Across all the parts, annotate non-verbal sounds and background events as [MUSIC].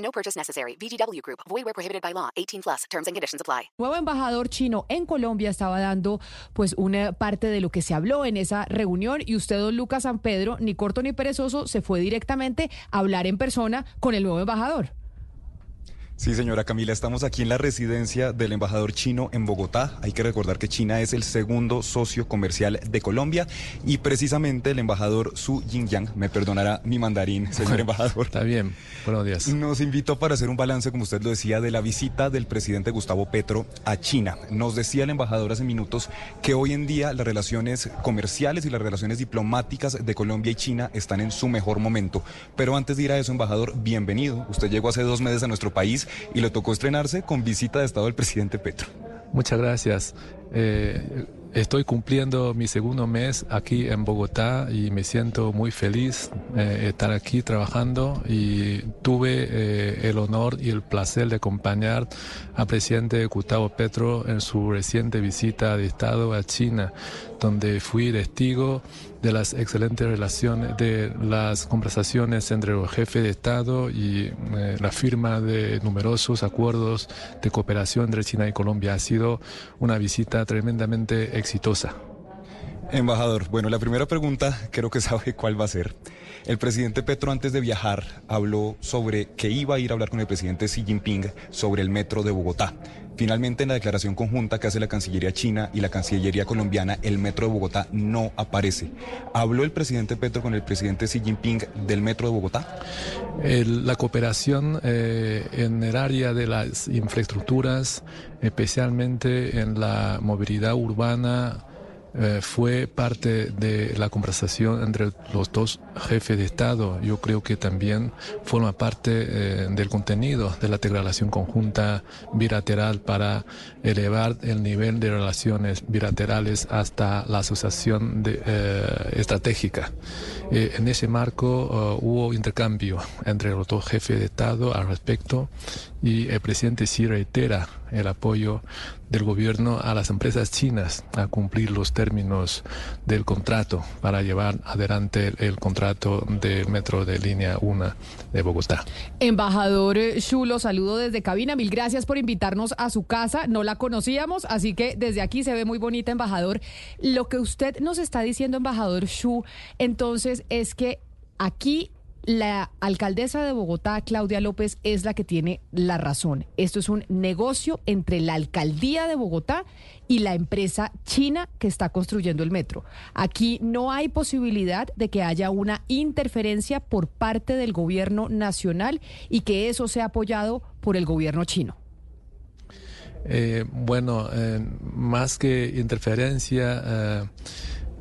No purchase necessary. VGW Group. Void where prohibited by law. 18 plus. Terms and conditions apply. nuevo embajador chino en Colombia estaba dando pues una parte de lo que se habló en esa reunión y usted, don Lucas San Pedro, ni corto ni perezoso, se fue directamente a hablar en persona con el nuevo embajador. Sí, señora Camila, estamos aquí en la residencia del embajador chino en Bogotá. Hay que recordar que China es el segundo socio comercial de Colombia y precisamente el embajador Su Jingyang, me perdonará mi mandarín, señor embajador. Está bien, buenos días. Nos invitó para hacer un balance, como usted lo decía, de la visita del presidente Gustavo Petro a China. Nos decía el embajador hace minutos que hoy en día las relaciones comerciales y las relaciones diplomáticas de Colombia y China están en su mejor momento. Pero antes de ir a eso, embajador, bienvenido. Usted llegó hace dos meses a nuestro país y le tocó estrenarse con visita de Estado del presidente Petro. Muchas gracias. Eh, estoy cumpliendo mi segundo mes aquí en Bogotá y me siento muy feliz eh, estar aquí trabajando y tuve eh, el honor y el placer de acompañar al presidente Gustavo Petro en su reciente visita de Estado a China, donde fui testigo de las excelentes relaciones, de las conversaciones entre los jefes de Estado y eh, la firma de numerosos acuerdos de cooperación entre China y Colombia. Ha sido una visita tremendamente exitosa. Embajador, bueno, la primera pregunta creo que sabe cuál va a ser. El presidente Petro antes de viajar habló sobre que iba a ir a hablar con el presidente Xi Jinping sobre el metro de Bogotá. Finalmente, en la declaración conjunta que hace la Cancillería china y la Cancillería colombiana, el metro de Bogotá no aparece. ¿Habló el presidente Petro con el presidente Xi Jinping del metro de Bogotá? La cooperación eh, en el área de las infraestructuras, especialmente en la movilidad urbana, eh, fue parte de la conversación entre los dos jefes de Estado. Yo creo que también forma parte eh, del contenido de la declaración conjunta bilateral para elevar el nivel de relaciones bilaterales hasta la asociación de, eh, estratégica. En ese marco hubo intercambio entre los dos jefes de Estado al respecto y el presidente sí reitera el apoyo del gobierno a las empresas chinas a cumplir los términos del contrato para llevar adelante el, contrato del metro de línea 1 de Bogotá. Embajador Xu, lo saludo desde cabina. Mil gracias por invitarnos a su casa. No la conocíamos, así que desde aquí se ve muy bonita, embajador. Lo que usted nos está diciendo, embajador Xu, entonces es que aquí la alcaldesa de Bogotá, Claudia López, es la que tiene la razón. Esto es un negocio entre la alcaldía de Bogotá y la empresa china que está construyendo el metro. Aquí no hay posibilidad de que haya una interferencia por parte del gobierno nacional y que eso sea apoyado por el gobierno chino. Eh, bueno, eh, más que interferencia, eh,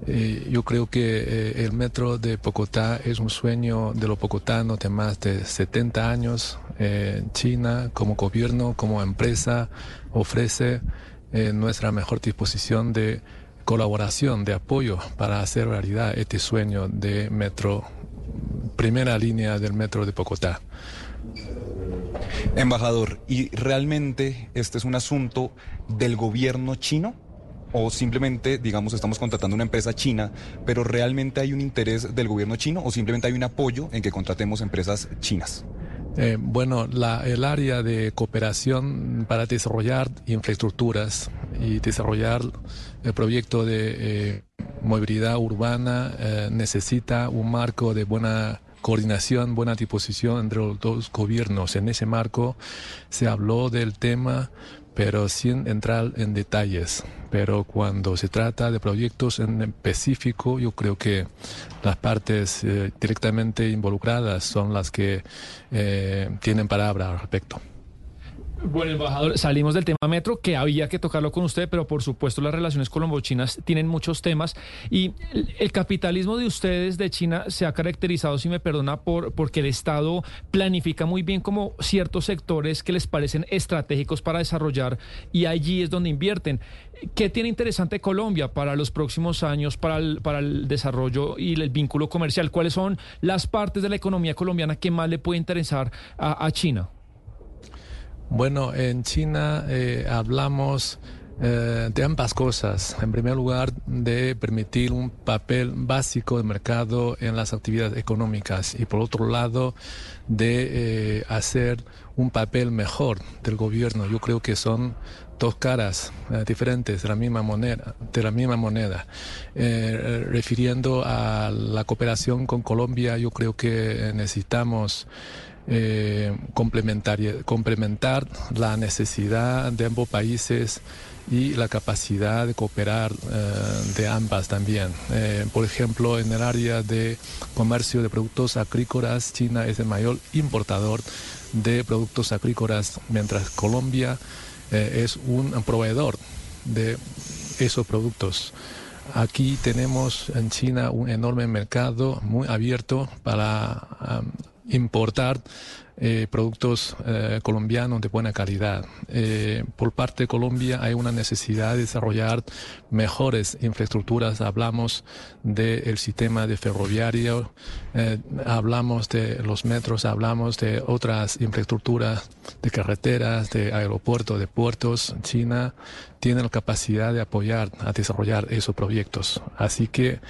eh, yo creo que eh, el metro de Bogotá es un sueño de los bogotanos de más de 70 años. Eh, China, como gobierno, como empresa, ofrece nuestra mejor disposición de colaboración, de apoyo para hacer realidad este sueño de metro, primera línea del metro de Bogotá. Embajador, ¿y realmente este es un asunto del gobierno chino? ¿O simplemente, digamos, estamos contratando una empresa china, pero realmente hay un interés del gobierno chino o simplemente hay un apoyo en que contratemos empresas chinas? Eh, bueno, la, el área de cooperación para desarrollar infraestructuras y desarrollar el proyecto de eh, movilidad urbana eh, necesita un marco de buena coordinación, buena disposición entre los dos gobiernos. En ese marco se habló del tema, pero sin entrar en detalles. Pero cuando se trata de proyectos en específico, yo creo que las partes eh, directamente involucradas son las que eh, tienen palabra al respecto. Bueno, embajador, salimos del tema metro, que había que tocarlo con usted, pero por supuesto las relaciones colombo-chinas tienen muchos temas y el, capitalismo de ustedes de China se ha caracterizado, si me perdona, por porque el Estado planifica muy bien como ciertos sectores que les parecen estratégicos para desarrollar y allí es donde invierten. ¿Qué tiene interesante Colombia para los próximos años, para el, para el desarrollo y el vínculo comercial? ¿Cuáles son las partes de la economía colombiana que más le puede interesar a China? Bueno, en China eh, hablamos eh, de ambas cosas. En primer lugar, de permitir un papel básico de mercado en las actividades económicas y por otro lado, de eh, hacer un papel mejor del gobierno. Yo creo que son dos caras diferentes de la misma moneda. De la misma moneda. refiriendo a la cooperación con Colombia, yo creo que necesitamos eh, complementar la necesidad de ambos países y la capacidad de cooperar eh, de ambas también. Eh, por ejemplo, en el área de comercio de productos agrícolas, China es el mayor importador de productos agrícolas, mientras Colombia es un proveedor de esos productos. Aquí tenemos en China un enorme mercado muy abierto para importar eh, productos eh, colombianos de buena calidad. Eh, por parte de Colombia hay una necesidad de desarrollar mejores infraestructuras. Hablamos del sistema de ferroviario, hablamos de los metros, hablamos de otras infraestructuras de carreteras, de aeropuertos, de puertos. China tiene la capacidad de apoyar a desarrollar esos proyectos. Así que,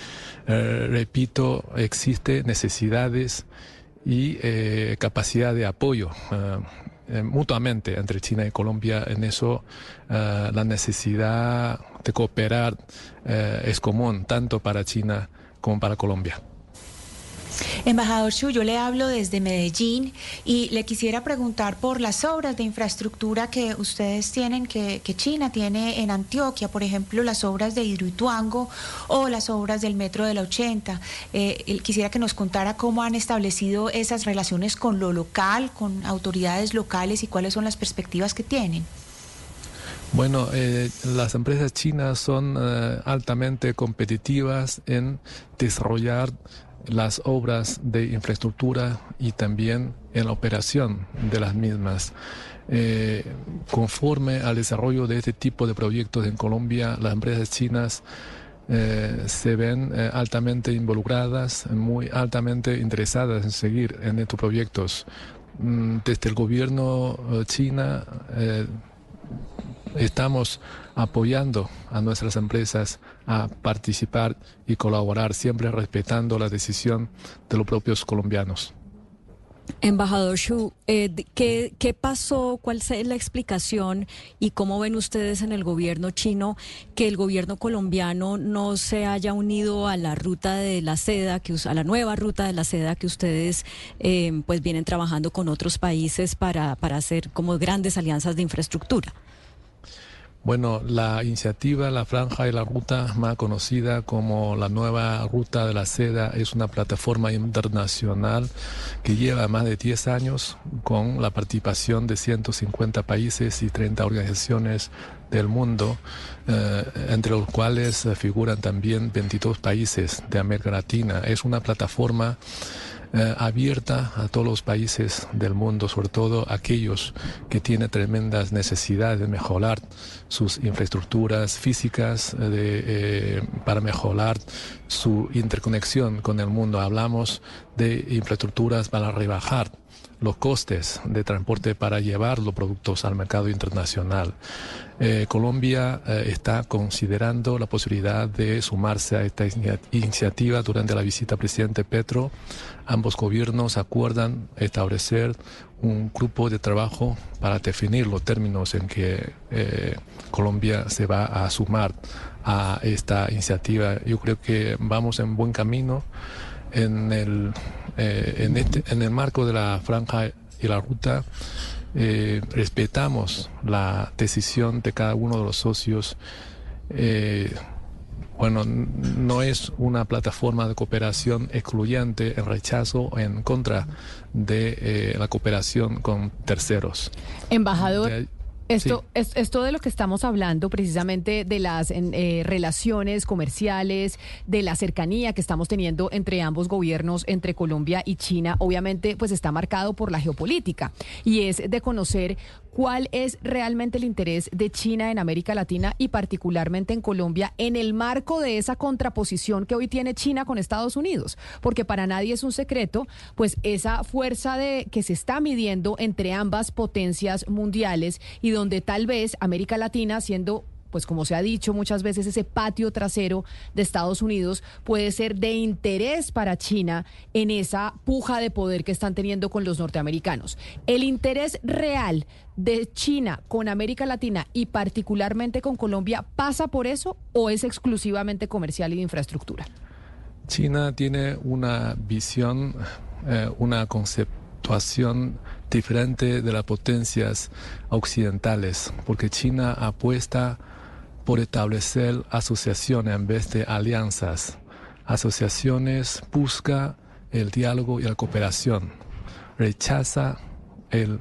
repito, existen necesidades y eh, capacidad de apoyo eh, eh, mutuamente entre China y Colombia. En eso la necesidad de cooperar es común tanto para China como para Colombia. Embajador Xu, yo le hablo desde Medellín y le quisiera preguntar por las obras de infraestructura que ustedes tienen, que, China tiene en Antioquia, por ejemplo, las obras de Hidroituango o las obras del Metro de la 80. Eh, quisiera que nos contara cómo han establecido esas relaciones con lo local, con autoridades locales y cuáles son las perspectivas que tienen. Bueno, eh, las empresas chinas son eh, altamente competitivas en desarrollar las obras de infraestructura y también en la operación de las mismas. Eh, conforme al desarrollo de este tipo de proyectos en Colombia, las empresas chinas eh, se ven eh, altamente involucradas, muy altamente interesadas en seguir en estos proyectos. Mm, desde el gobierno china estamos apoyando a nuestras empresas a participar y colaborar, siempre respetando la decisión de los propios colombianos. Embajador Xu, eh, ¿qué, ¿qué, pasó? ¿Cuál es la explicación? ¿Y cómo ven ustedes en el gobierno chino que el gobierno colombiano no se haya unido a la ruta de la seda, que, a la nueva ruta de la seda que ustedes eh, pues vienen trabajando con otros países para, para hacer como grandes alianzas de infraestructura? Bueno, la iniciativa La Franja y la Ruta, más conocida como la nueva Ruta de la Seda, es una plataforma internacional que lleva más de 10 años con la participación de 150 países y 30 organizaciones del mundo, eh, entre los cuales figuran también 22 países de América Latina. Es una plataforma eh, abierta a todos los países del mundo, sobre todo aquellos que tienen tremendas necesidades de mejorar sus infraestructuras físicas, eh, de, eh, para mejorar su interconexión con el mundo. Hablamos de infraestructuras para rebajar los costes de transporte para llevar los productos al mercado internacional. Eh, Colombia eh, está considerando la posibilidad de sumarse a esta iniciativa durante la visita del presidente Petro. Ambos gobiernos acuerdan establecer un grupo de trabajo para definir los términos en que eh, Colombia se va a sumar a esta iniciativa. Yo creo que vamos en buen camino en el, en, este, en el marco de la franja y la ruta. Eh, respetamos la decisión de cada uno de los socios. Eh, bueno, no es una plataforma de cooperación excluyente en rechazo o en contra de eh, la cooperación con terceros. Embajador. Esto, es, esto de lo que estamos hablando, precisamente de las eh, relaciones comerciales, de la cercanía que estamos teniendo entre ambos gobiernos, entre Colombia y China, obviamente, pues está marcado por la geopolítica. Y es de conocer cuál es realmente el interés de China en América Latina y particularmente en Colombia en el marco de esa contraposición que hoy tiene China con Estados Unidos, porque para nadie es un secreto, pues esa fuerza de que se está midiendo entre ambas potencias mundiales y donde tal vez América Latina siendo pues como se ha dicho muchas veces, ese patio trasero de Estados Unidos puede ser de interés para China en esa puja de poder que están teniendo con los norteamericanos. El interés real de China con América Latina y particularmente con Colombia pasa por eso o es exclusivamente comercial y de infraestructura? China tiene una visión, eh, una conceptuación diferente de las potencias occidentales, porque China apuesta por establecer asociaciones en vez de alianzas. Asociaciones busca el diálogo y la cooperación, rechaza el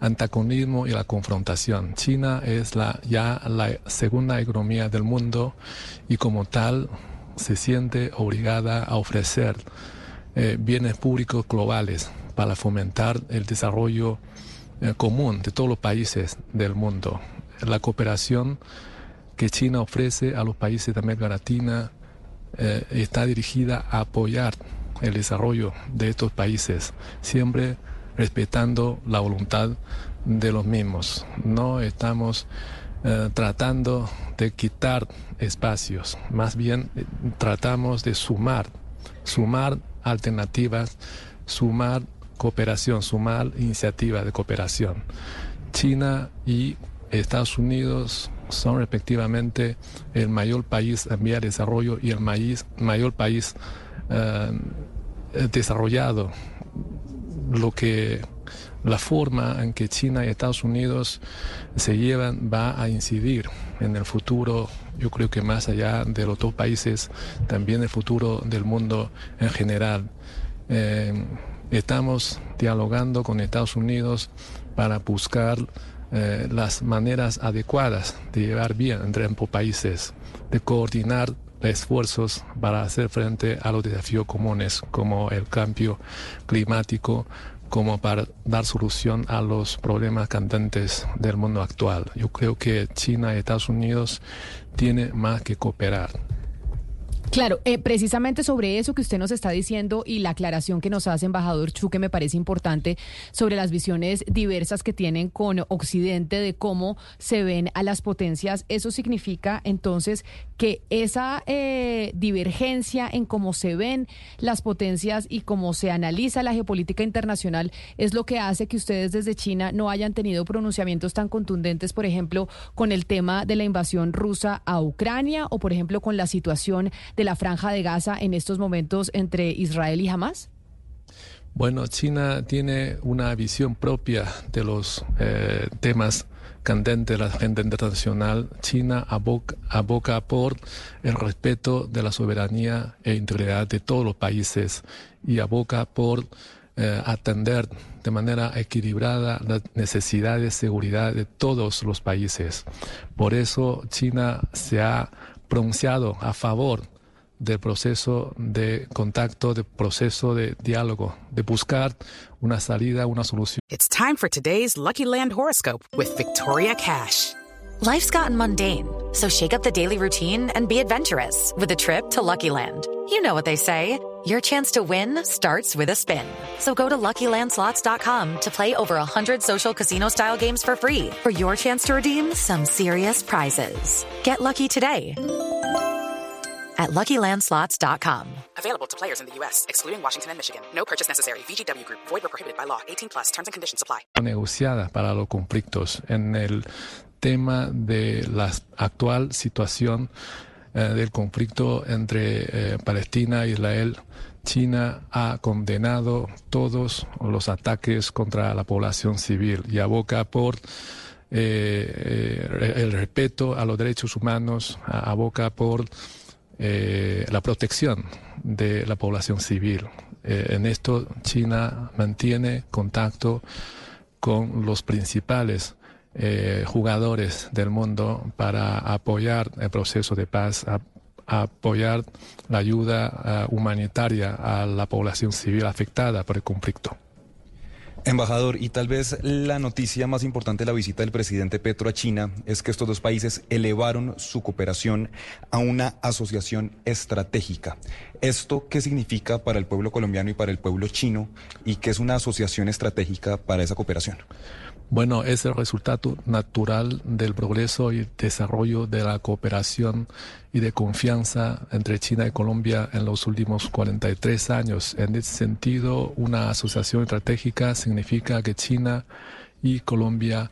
antagonismo y la confrontación. China es la, ya la segunda economía del mundo y como tal se siente obligada a ofrecer eh, bienes públicos globales para fomentar el desarrollo eh, común de todos los países del mundo. La cooperación que China ofrece a los países de América Latina eh, está dirigida a apoyar el desarrollo de estos países, siempre respetando la voluntad de los mismos. No estamos eh, tratando de quitar espacios, más bien tratamos de sumar, sumar alternativas, sumar cooperación, sumar iniciativas de cooperación. China y Estados Unidos son respectivamente el mayor país en vía de desarrollo y el mayor país eh, desarrollado. Lo que la forma en que China y Estados Unidos se llevan va a incidir en el futuro, yo creo que más allá de los dos países, también el futuro del mundo en general. Eh, Estamos dialogando con Estados Unidos para buscar eh, las maneras adecuadas de llevar bien entre ambos países, de coordinar esfuerzos para hacer frente a los desafíos comunes como el cambio climático, como para dar solución a los problemas candentes del mundo actual. Yo creo que China y Estados Unidos tienen más que cooperar. Claro, eh, precisamente sobre eso que usted nos está diciendo y la aclaración que nos hace embajador Chu, que me parece importante, sobre las visiones diversas que tienen con Occidente de cómo se ven a las potencias, eso significa entonces que esa eh, divergencia en cómo se ven las potencias y cómo se analiza la geopolítica internacional es lo que hace que ustedes desde China no hayan tenido pronunciamientos tan contundentes, por ejemplo, con el tema de la invasión rusa a Ucrania o, por ejemplo, con la situación la franja de Gaza en estos momentos entre Israel y Hamas? Bueno, China tiene una visión propia de los eh, temas candentes de la agenda internacional. China aboca, aboca por el respeto de la soberanía e integridad de todos los países y aboca por eh, atender de manera equilibrada las necesidades de seguridad de todos los países. Por eso China se ha pronunciado a favor del proceso de contacto, del proceso de diálogo, de buscar una salida, una solución. It's time for today's Lucky Land horoscope with Victoria Cash. Life's gotten mundane, so shake up the daily routine and be adventurous with a trip to Lucky Land. You know what they say. Your chance to win starts with a spin. So go to LuckyLandSlots.com to play over 100 social casino-style games for free for your chance to redeem some serious prizes. Get lucky today at LuckyLandSlots.com. Available to players in the U.S., excluding Washington and Michigan. No purchase necessary. VGW Group. Void where prohibited by law. 18 plus. Terms and conditions apply. Negociada para los conflictos en el tema de la actual situación eh, del conflicto entre eh, Palestina e Israel. China ha condenado todos los ataques contra la población civil y aboca por eh, el respeto a los derechos humanos, aboca por eh, la protección de la población civil. Eh, en esto China mantiene contacto con los principales eh, jugadores del mundo para apoyar el proceso de paz, apoyar la ayuda humanitaria a la población civil afectada por el conflicto. Embajador, y tal vez la noticia más importante de la visita del presidente Petro a China es que estos dos países elevaron su cooperación a una asociación estratégica. ¿Esto qué significa para el pueblo colombiano y para el pueblo chino y qué es una asociación estratégica para esa cooperación? Bueno, es el resultado natural del progreso y desarrollo de la cooperación y de confianza entre China y Colombia en los últimos 43 años. En ese sentido, una asociación estratégica significa que China y Colombia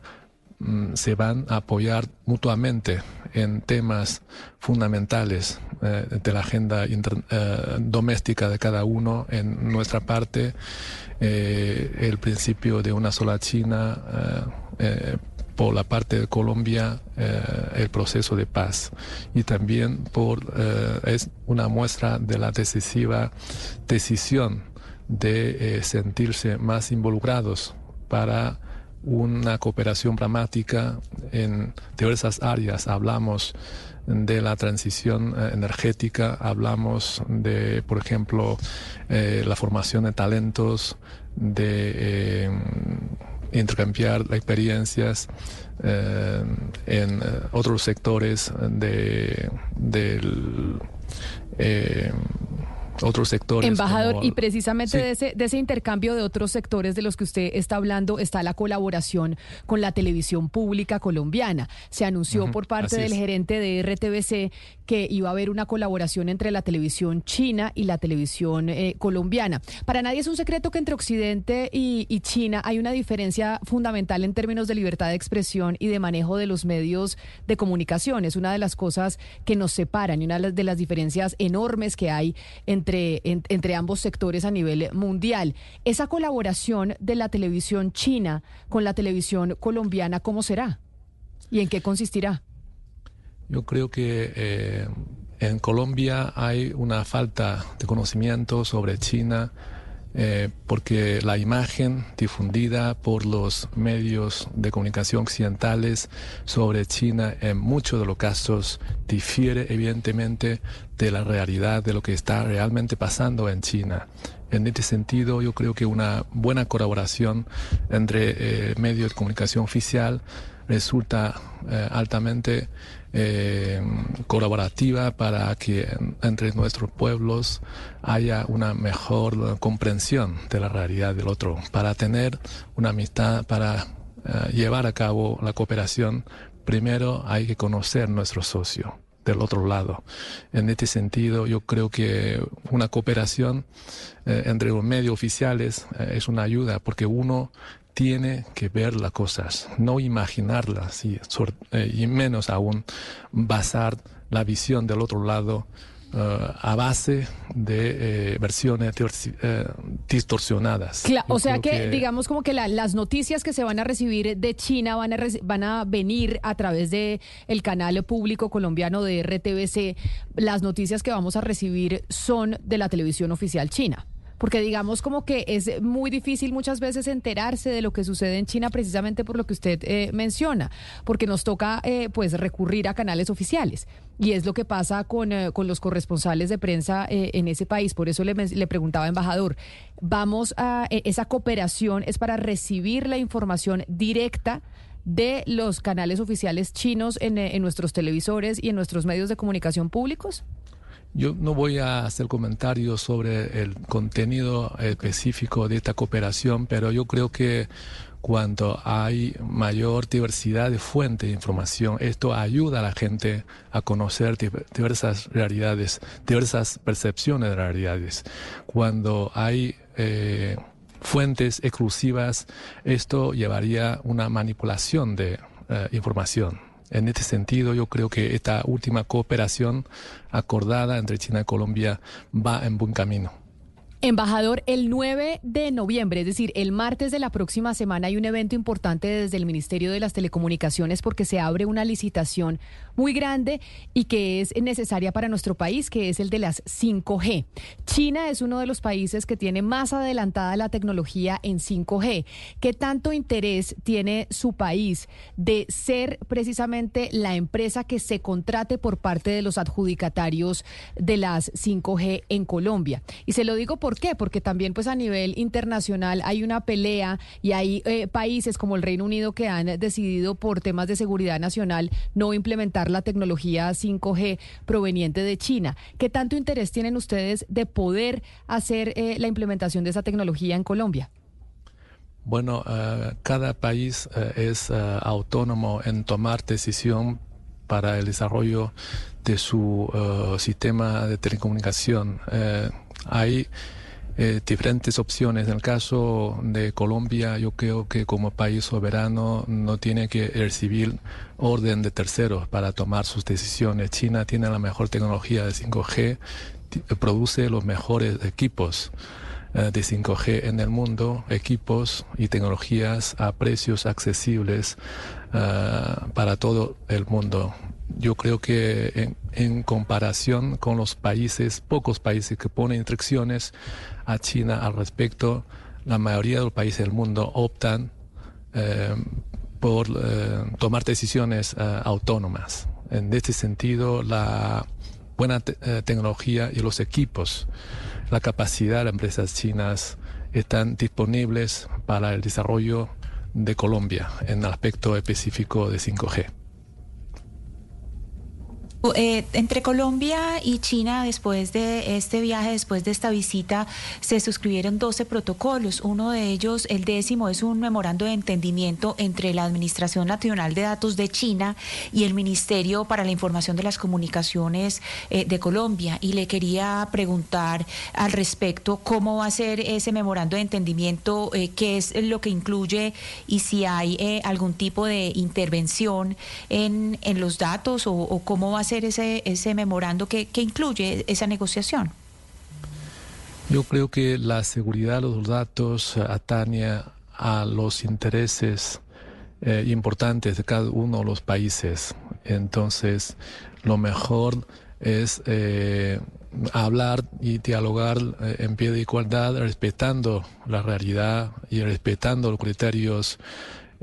se van a apoyar mutuamente en temas fundamentales eh, de la agenda eh, doméstica de cada uno. En nuestra parte, eh, el principio de una sola China, por la parte de Colombia, el proceso de paz. Y también por, es una muestra de la decisiva decisión de sentirse más involucrados para una cooperación dramática en diversas áreas. Hablamos de la transición eh, energética, hablamos de, por ejemplo, eh, la formación de talentos, de eh, intercambiar experiencias en otros sectores de, del otros sectores. Embajador, y precisamente de, ese, de ese intercambio de otros sectores de los que usted está hablando está la colaboración con la televisión pública colombiana. Se anunció por parte del gerente de RTBC que iba a haber una colaboración entre la televisión china y la televisión eh, colombiana. Para nadie es un secreto que entre Occidente y, y China hay una diferencia fundamental en términos de libertad de expresión y de manejo de los medios de comunicación. Es una de las cosas que nos separan y una de las diferencias enormes que hay entre entre, ambos sectores a nivel mundial. Esa colaboración de la televisión china con la televisión colombiana, ¿cómo será? ¿Y en qué consistirá? Yo creo que eh, en Colombia hay una falta de conocimiento sobre China eh, porque la imagen difundida por los medios de comunicación occidentales sobre China en muchos de los casos difiere evidentemente de la realidad de lo que está realmente pasando en China. En este sentido, yo creo que una buena colaboración entre eh, medios de comunicación oficial resulta eh, altamente eh, colaborativa para que entre nuestros pueblos haya una mejor comprensión de la realidad del otro, para tener una amistad, para eh, llevar a cabo la cooperación, primero hay que conocer nuestro socio del otro lado. En este sentido, yo creo que una cooperación eh, entre los medios oficiales es una ayuda porque uno tiene que ver las cosas, no imaginarlas y, eh, y menos aún basar la visión del otro lado eh, a base de eh, versiones distorsionadas. o sea que, digamos como que las noticias que se van a recibir de China van a, van a venir a través de el canal público colombiano de RTBC. Las noticias que vamos a recibir son de la televisión oficial china porque digamos como que es muy difícil muchas veces enterarse de lo que sucede en China precisamente por lo que usted eh, menciona, porque nos toca eh, pues recurrir a canales oficiales. Y es lo que pasa con, eh, con los corresponsales de prensa en ese país. Por eso le, le preguntaba, embajador, vamos a, esa cooperación es para recibir la información directa de los canales oficiales chinos en, en nuestros televisores y en nuestros medios de comunicación públicos? Yo no voy a hacer comentarios sobre el contenido específico de esta cooperación, pero yo creo que cuando hay mayor diversidad de fuentes de información, esto ayuda a la gente a conocer diversas realidades, diversas percepciones de realidades. Cuando hay eh, fuentes exclusivas, esto llevaría una manipulación de eh, información. En este sentido, yo creo que esta última cooperación acordada entre China y Colombia va en buen camino. Embajador, el 9 de noviembre, es decir, el martes de la próxima semana, hay un evento importante desde el Ministerio de las Telecomunicaciones porque se abre una licitación muy grande y que es necesaria para nuestro país, que es el de las 5G. China es uno de los países que tiene más adelantada la tecnología en 5G. ¿Qué tanto interés tiene su país de ser precisamente la empresa que se contrate por parte de los adjudicatarios de las 5G en Colombia? Y se lo digo por ¿Por qué? Porque también pues a nivel internacional hay una pelea y hay eh, países como el Reino Unido que han decidido por temas de seguridad nacional no implementar la tecnología 5G proveniente de China. ¿Qué tanto interés tienen ustedes de poder hacer eh, la implementación de esa tecnología en Colombia? Bueno, eh, cada país es autónomo en tomar decisión para el desarrollo de su sistema de telecomunicación. hay eh, diferentes opciones. En el caso de Colombia, yo creo que como país soberano no tiene que recibir orden de terceros para tomar sus decisiones. China tiene la mejor tecnología de 5G, produce los mejores equipos eh, de 5G en el mundo, equipos y tecnologías a precios accesibles eh, para todo el mundo yo creo que en, comparación con los países, pocos países que ponen restricciones a China al respecto, la mayoría de los países del mundo optan eh, por eh, tomar decisiones eh, autónomas. En este sentido, la buena tecnología y los equipos, la capacidad de empresas chinas están disponibles para el desarrollo de Colombia en el aspecto específico de 5G. Eh, entre Colombia y China, después de este viaje, después de esta visita, se suscribieron 12 protocolos. Uno de ellos, el décimo, es un memorando de entendimiento entre la Administración Nacional de Datos de China y el Ministerio para la Información de las Comunicaciones eh, de Colombia. Y le quería preguntar al respecto cómo va a ser ese memorando de entendimiento, eh, qué es lo que incluye y si hay algún tipo de intervención en, los datos o, o cómo va a ser ese, ese memorando que, incluye esa negociación? Yo creo que la seguridad de los datos atañe a los intereses eh, importantes de cada uno de los países. Entonces, lo mejor es eh, hablar y dialogar eh, en pie de igualdad, respetando la realidad y respetando los criterios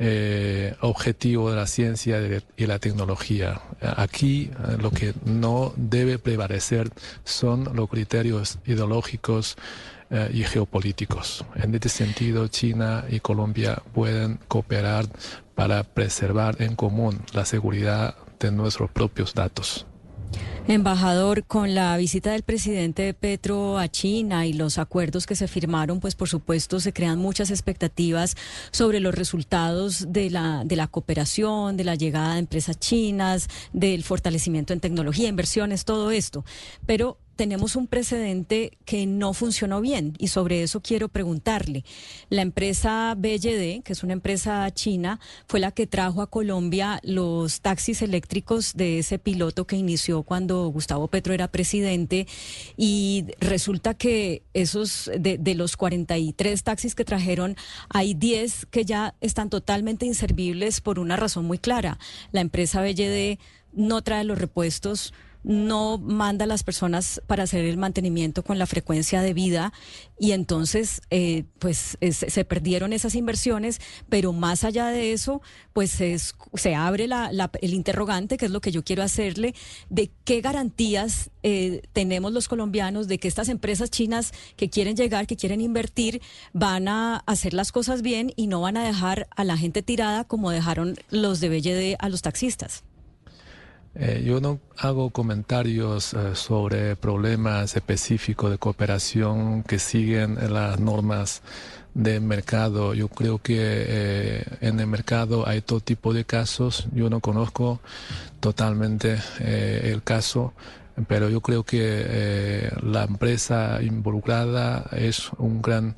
eh, objetivo de la ciencia y la tecnología. Aquí eh, lo que no debe prevalecer son los criterios ideológicos eh, y geopolíticos. En este sentido, China y Colombia pueden cooperar para preservar en común la seguridad de nuestros propios datos. Embajador, con la visita del presidente Petro a China y los acuerdos que se firmaron, pues por supuesto se crean muchas expectativas sobre los resultados de la, de la cooperación, de la llegada de empresas chinas, del fortalecimiento en tecnología, inversiones, todo esto. Pero tenemos un precedente que no funcionó bien y sobre eso quiero preguntarle. La empresa BYD, que es una empresa china, fue la que trajo a Colombia los taxis eléctricos de ese piloto que inició cuando Gustavo Petro era presidente y resulta que esos de, de los 43 taxis que trajeron hay 10 que ya están totalmente inservibles por una razón muy clara. La empresa BYD no trae los repuestos no manda a las personas para hacer el mantenimiento con la frecuencia de vida y entonces eh, pues se perdieron esas inversiones, pero más allá de eso pues se abre el interrogante, que es lo que yo quiero hacerle, de qué garantías eh, tenemos los colombianos de que estas empresas chinas que quieren llegar, que quieren invertir, van a hacer las cosas bien y no van a dejar a la gente tirada como dejaron los de BLD a los taxistas. Eh, yo no hago comentarios eh, sobre problemas específicos de cooperación que siguen las normas de mercado. Yo creo que eh, en el mercado hay todo tipo de casos. Yo no conozco totalmente el caso, pero yo creo que la empresa involucrada es un gran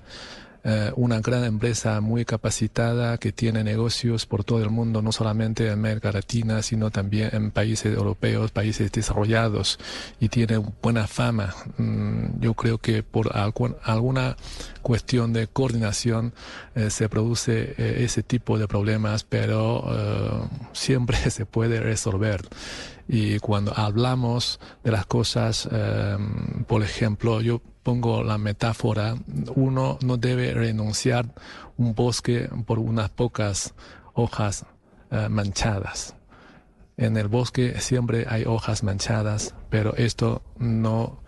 eh, una gran empresa muy capacitada que tiene negocios por todo el mundo, no solamente en América Latina, sino también en países europeos, países desarrollados y tiene buena fama. Mm, yo creo que por alguna cuestión de coordinación eh, se produce eh, ese tipo de problemas, pero siempre [LAUGHS] se puede resolver. Y cuando hablamos de las cosas, por ejemplo, yo pongo la metáfora, uno no debe renunciar un bosque por unas pocas hojas eh, manchadas. En el bosque siempre hay hojas manchadas, pero esto no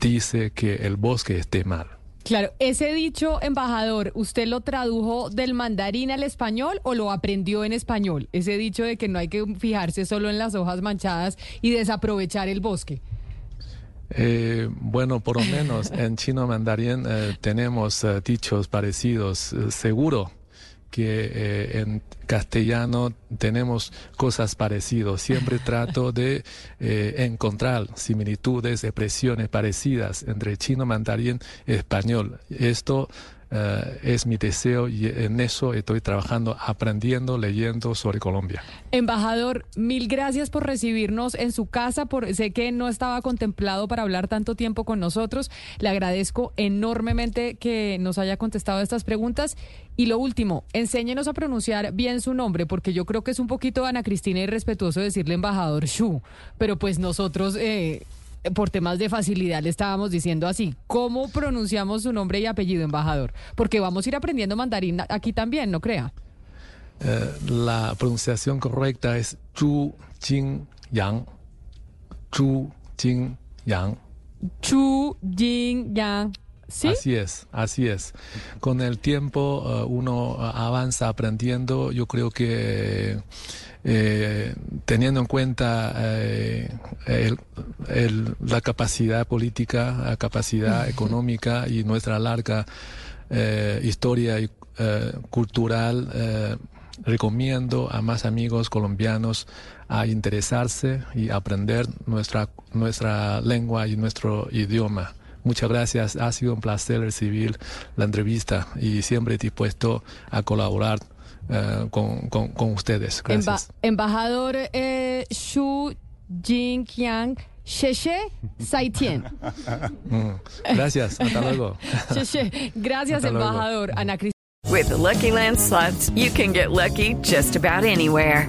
dice que el bosque esté mal. Claro, ese dicho, embajador, ¿usted lo tradujo del mandarín al español o lo aprendió en español? Ese dicho de que no hay que fijarse solo en las hojas manchadas y desaprovechar el bosque. Eh, bueno, por lo menos en [LAUGHS] chino mandarín eh, tenemos eh, dichos parecidos. seguro que en castellano tenemos cosas parecidas. Siempre [LAUGHS] trato de encontrar similitudes, expresiones parecidas entre chino mandarín y español. Esto eh, es mi deseo y en eso estoy trabajando, aprendiendo, leyendo sobre Colombia. Embajador, mil gracias por recibirnos en su casa. Por, sé que no estaba contemplado para hablar tanto tiempo con nosotros. Le agradezco enormemente que nos haya contestado estas preguntas. Y lo último, enséñenos a pronunciar bien su nombre, porque yo creo que es un poquito Ana Cristina irrespetuoso decirle embajador Shu, pero pues nosotros... Eh, por temas de facilidad le estábamos diciendo así. ¿Cómo pronunciamos su nombre y apellido, embajador? Porque vamos a ir aprendiendo mandarín aquí también, ¿no crea? Eh, la pronunciación correcta es Chu Jin Yang. Chu Jin Yang. Chu Jin Yang. ¿Sí? Así es, así es. Con el tiempo uh, uno avanza aprendiendo. Yo creo que eh, teniendo en cuenta eh, la capacidad política, la capacidad económica y nuestra larga eh, historia cultural, recomiendo a más amigos colombianos a interesarse y aprender nuestra, nuestra lengua y nuestro idioma. Muchas gracias, ha sido un placer recibir la entrevista y siempre dispuesto a colaborar uh, con, con, con, ustedes. Gracias. Emba embajador eh, Xu Jinqiang. Sheshe Saitien. [LAUGHS] Mm, gracias, hasta luego. [LAUGHS] Sheshe. Gracias, hasta embajador. Luego. Ana Cristina. With the Lucky Land slots, you can get lucky just about anywhere.